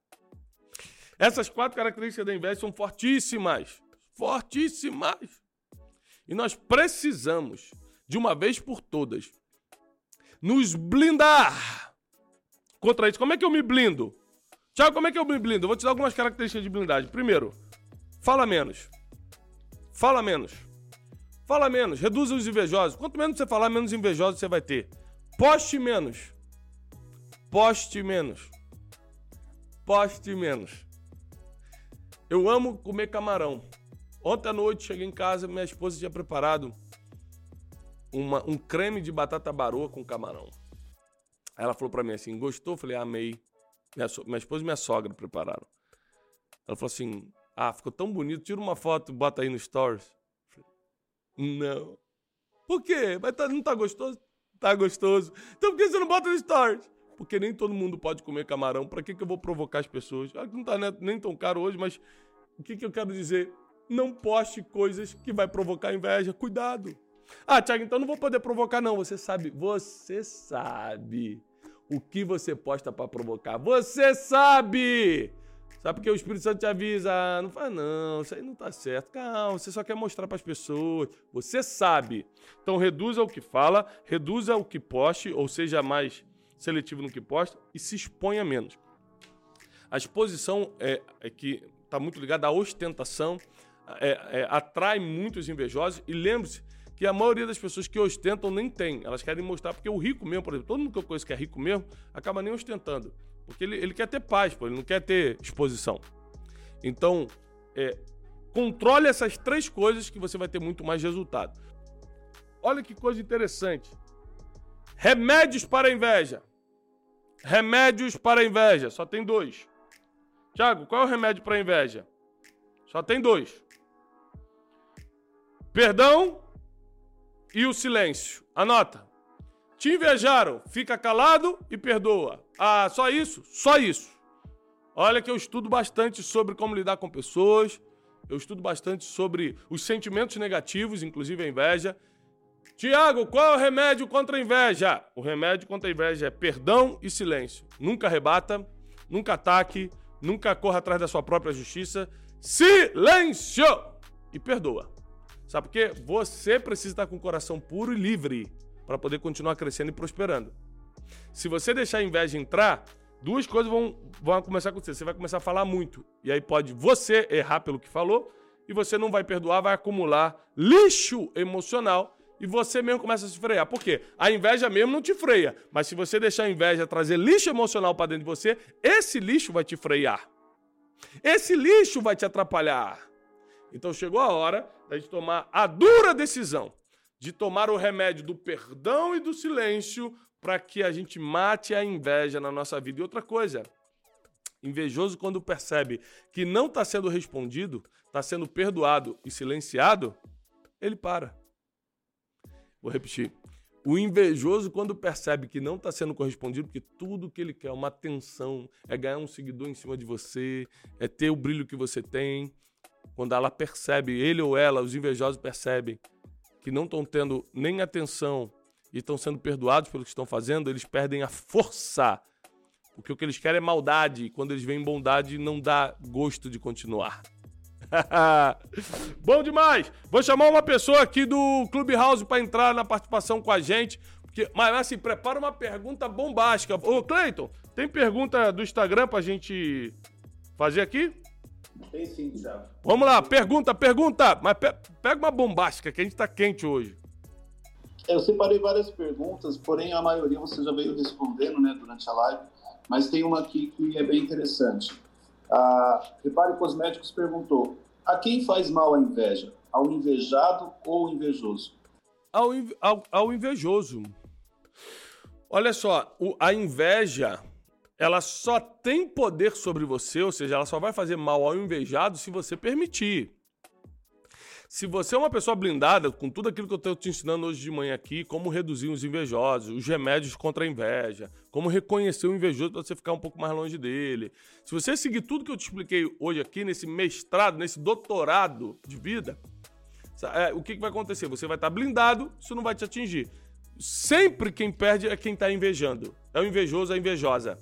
Essas quatro características da inveja são fortíssimas, fortíssimas. E nós precisamos, de uma vez por todas, nos blindar contra isso. Como é que eu me blindo? Tiago, como é que eu me blindo? Eu vou te dar algumas características de blindagem. Primeiro, fala menos. Fala menos. Fala menos. Reduza os invejosos. Quanto menos você falar, menos invejosos você vai ter. Poste menos. Poste menos. Poste menos. Eu amo comer camarão. Ontem à noite cheguei em casa, minha esposa tinha preparado uma, um creme de batata baroa com camarão. Ela falou para mim assim: gostou? Eu falei: amei. Minha, minha esposa e minha sogra prepararam. Ela falou assim: ah, ficou tão bonito, tira uma foto, bota aí no stories. Não. Por quê? Mas tá, não tá gostoso? Tá gostoso. Então por que você não bota no stories? Porque nem todo mundo pode comer camarão. Pra que, que eu vou provocar as pessoas? Ah, não tá nem tão caro hoje, mas o que, que eu quero dizer? Não poste coisas que vai provocar inveja. Cuidado. Ah, Thiago, então não vou poder provocar, não. Você sabe, você sabe o que você posta para provocar. Você sabe! Sabe porque o Espírito Santo te avisa, ah, não faz não, isso aí não tá certo. Calma, você só quer mostrar para as pessoas. Você sabe. Então reduza o que fala, reduza o que poste, ou seja, mais seletivo no que posta e se exponha menos. A exposição é, é que está muito ligada à ostentação, é, é, atrai muitos invejosos e lembre-se que a maioria das pessoas que ostentam nem tem. Elas querem mostrar, porque o rico mesmo, por exemplo, todo mundo que eu conheço que é rico mesmo, acaba nem ostentando. Porque ele, ele quer ter paz, pô, ele não quer ter exposição. Então, é, controle essas três coisas que você vai ter muito mais resultado. olha que coisa interessante. Remédios para a inveja. Remédios para a inveja. Só tem dois. Tiago, qual é o remédio para a inveja? Só tem dois. Perdão e o silêncio. Anota. Te invejaram, fica calado e perdoa. Ah, só isso? Só isso. Olha que eu estudo bastante sobre como lidar com pessoas, eu estudo bastante sobre os sentimentos negativos, inclusive a inveja. Tiago, qual é o remédio contra a inveja? O remédio contra a inveja é perdão e silêncio. Nunca rebata, nunca ataque, nunca corra atrás da sua própria justiça. Silêncio! E perdoa. Sabe por quê? Você precisa estar com o coração puro e livre para poder continuar crescendo e prosperando. Se você deixar a inveja entrar, duas coisas vão, vão começar a acontecer. Você vai começar a falar muito. E aí pode você errar pelo que falou e você não vai perdoar, vai acumular lixo emocional e você mesmo começa a se frear. Por quê? A inveja mesmo não te freia. Mas se você deixar a inveja trazer lixo emocional para dentro de você, esse lixo vai te frear. Esse lixo vai te atrapalhar. Então chegou a hora da gente tomar a dura decisão de tomar o remédio do perdão e do silêncio para que a gente mate a inveja na nossa vida. E outra coisa, invejoso quando percebe que não está sendo respondido, está sendo perdoado e silenciado, ele para. Vou repetir. O invejoso, quando percebe que não está sendo correspondido, porque tudo que ele quer é uma atenção, é ganhar um seguidor em cima de você, é ter o brilho que você tem. Quando ela percebe, ele ou ela, os invejosos percebem que não estão tendo nem atenção e estão sendo perdoados pelo que estão fazendo, eles perdem a força. Porque o que eles querem é maldade. E quando eles veem bondade, não dá gosto de continuar. Bom demais! Vou chamar uma pessoa aqui do Clubhouse para entrar na participação com a gente. Porque, mas assim, prepara uma pergunta bombástica. Ô, Cleiton, tem pergunta do Instagram pra gente fazer aqui? Tem sim, Thiago. Vamos lá, pergunta, pergunta! Mas pe pega uma bombástica, que a gente tá quente hoje. Eu separei várias perguntas, porém a maioria você já veio respondendo né, durante a live, mas tem uma aqui que é bem interessante. A Repare Cosméticos perguntou: a quem faz mal a inveja? Ao invejado ou invejoso? Ao, ao, ao invejoso. Olha só, o, a inveja ela só tem poder sobre você, ou seja, ela só vai fazer mal ao invejado se você permitir. Se você é uma pessoa blindada com tudo aquilo que eu estou te ensinando hoje de manhã aqui, como reduzir os invejosos, os remédios contra a inveja, como reconhecer o invejoso para você ficar um pouco mais longe dele. Se você seguir tudo que eu te expliquei hoje aqui, nesse mestrado, nesse doutorado de vida, é, o que, que vai acontecer? Você vai estar blindado, isso não vai te atingir. Sempre quem perde é quem está invejando. É o invejoso, a invejosa.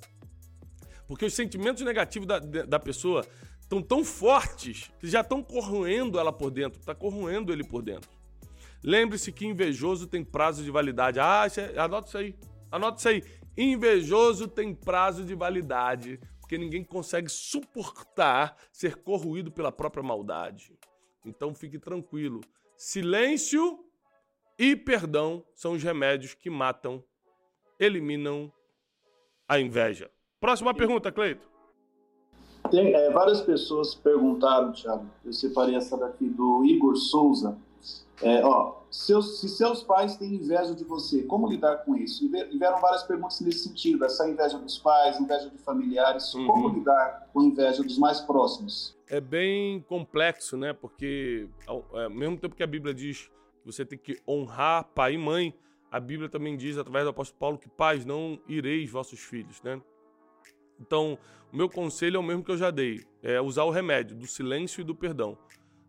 Porque os sentimentos negativos da, da pessoa estão tão fortes que já estão corroendo ela por dentro, está corroendo ele por dentro. Lembre-se que invejoso tem prazo de validade. Ah, é, anota isso aí. Anota isso aí. Invejoso tem prazo de validade, porque ninguém consegue suportar ser corroído pela própria maldade. Então fique tranquilo. Silêncio e perdão são os remédios que matam, eliminam a inveja. Próxima pergunta, Cleito. Tem, é, várias pessoas perguntaram, Thiago, eu separei essa daqui do Igor Souza. É, ó, seus, se seus pais têm inveja de você, como lidar com isso? Vieram várias perguntas nesse sentido, essa inveja dos pais, inveja de familiares, uhum. como lidar com a inveja dos mais próximos? É bem complexo, né? Porque ao, é, mesmo tempo que a Bíblia diz que você tem que honrar pai e mãe, a Bíblia também diz, através do apóstolo Paulo, que pais, não ireis vossos filhos, né? Então, o meu conselho é o mesmo que eu já dei: é usar o remédio do silêncio e do perdão.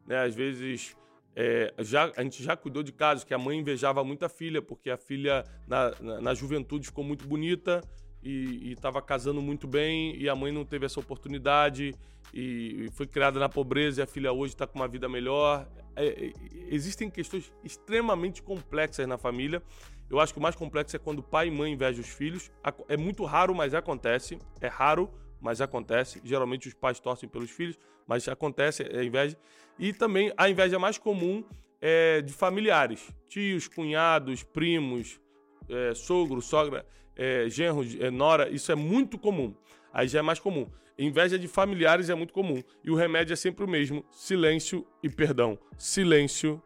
Né? Às vezes, é, já, a gente já cuidou de casos que a mãe invejava muito a filha, porque a filha, na, na, na juventude, ficou muito bonita e estava casando muito bem, e a mãe não teve essa oportunidade, e, e foi criada na pobreza, e a filha hoje está com uma vida melhor. É, é, existem questões extremamente complexas na família eu acho que o mais complexo é quando pai e mãe invejam os filhos. É muito raro, mas acontece. É raro, mas acontece. Geralmente os pais torcem pelos filhos, mas acontece a inveja. E também a inveja mais comum é de familiares: tios, cunhados, primos, é, sogro, sogra, é, genro, é, nora. Isso é muito comum. Aí já é mais comum. Inveja de familiares é muito comum. E o remédio é sempre o mesmo: silêncio e perdão. Silêncio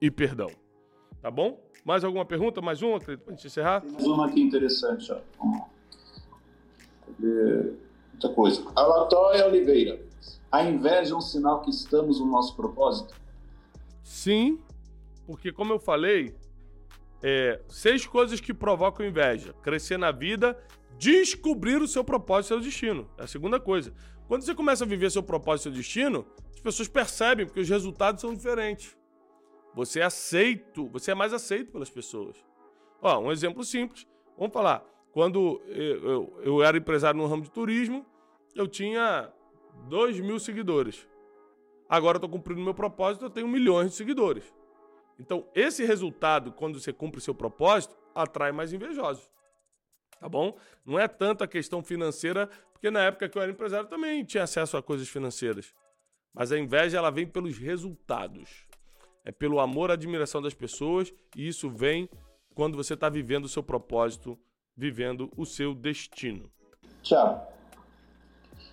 e perdão. Tá bom? Mais alguma pergunta? Mais uma, para a gente encerrar? Tem mais uma aqui interessante. Ó. Muita coisa. Alatóia Oliveira. A inveja é um sinal que estamos no nosso propósito? Sim, porque como eu falei, é, seis coisas que provocam inveja: crescer na vida, descobrir o seu propósito e seu destino. É a segunda coisa. Quando você começa a viver seu propósito e seu destino, as pessoas percebem porque os resultados são diferentes. Você é aceito, você é mais aceito pelas pessoas. Ó, um exemplo simples. Vamos falar. Quando eu, eu, eu era empresário no ramo de turismo, eu tinha 2 mil seguidores. Agora eu estou cumprindo meu propósito, eu tenho milhões de seguidores. Então, esse resultado, quando você cumpre o seu propósito, atrai mais invejosos. Tá bom? Não é tanto a questão financeira, porque na época que eu era empresário também tinha acesso a coisas financeiras. Mas a inveja ela vem pelos resultados. É pelo amor e admiração das pessoas, e isso vem quando você está vivendo o seu propósito, vivendo o seu destino. Tiago.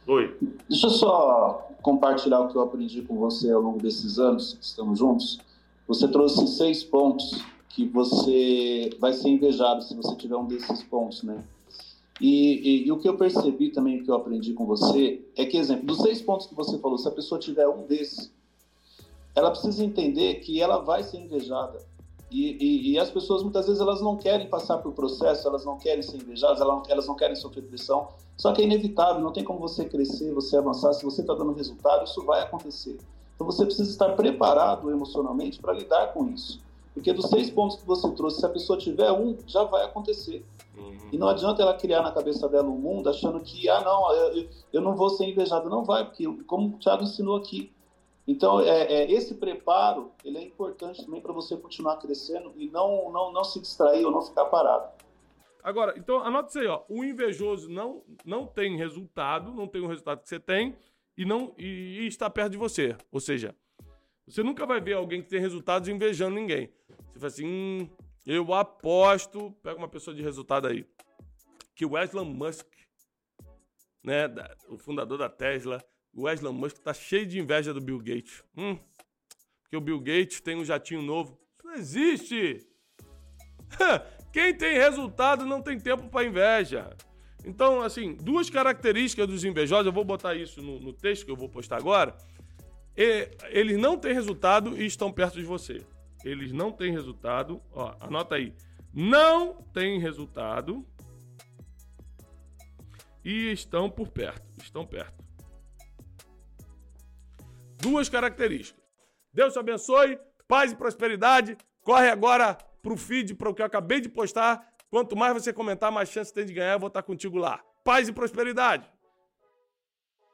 Oi. Deixa eu só compartilhar o que eu aprendi com você ao longo desses anos que estamos juntos. Você trouxe seis pontos que você vai ser invejado se você tiver um desses pontos, né? E, e, e, o que eu percebi também, o que eu aprendi com você, é que, exemplo, dos seis pontos que você falou, se a pessoa tiver um desses, ela precisa entender que ela vai ser invejada. E, e, as pessoas, muitas vezes, elas não querem passar por processo, elas não querem ser invejadas, elas não, elas não querem sofrer pressão. Só que é inevitável, não tem como você crescer, você avançar. Se você está dando resultado, isso vai acontecer. Então, você precisa estar preparado emocionalmente para lidar com isso. Porque dos seis pontos que você trouxe, se a pessoa tiver um, já vai acontecer. Uhum. E não adianta ela criar na cabeça dela um mundo achando que, ah, não, eu, eu não vou ser invejado. Não vai, porque, como o Thiago ensinou aqui. Então, é, é esse preparo, ele é importante também para você continuar crescendo e não, não, não se distrair ou não ficar parado. Agora, então, anota isso aí, ó. O invejoso não, não tem resultado, não tem o resultado que você tem e, não, e, e está perto de você. Ou seja, você nunca vai ver alguém que tem resultados invejando ninguém. Você fala assim, hum, eu aposto, pega uma pessoa de resultado aí, que o Elon Musk, né, o fundador da Tesla, o Elon Musk tá cheio de inveja do Bill Gates. Hum, porque o Bill Gates tem um jatinho novo. Isso não existe! Quem tem resultado não tem tempo para inveja. Então, assim, duas características dos invejosos, eu vou botar isso no, no texto que eu vou postar agora. E, eles não têm resultado e estão perto de você eles não têm resultado. Ó, anota aí. Não têm resultado e estão por perto. Estão perto. Duas características. Deus te abençoe, paz e prosperidade. Corre agora pro feed, para o que eu acabei de postar. Quanto mais você comentar, mais chance tem de ganhar. Eu vou estar contigo lá. Paz e prosperidade.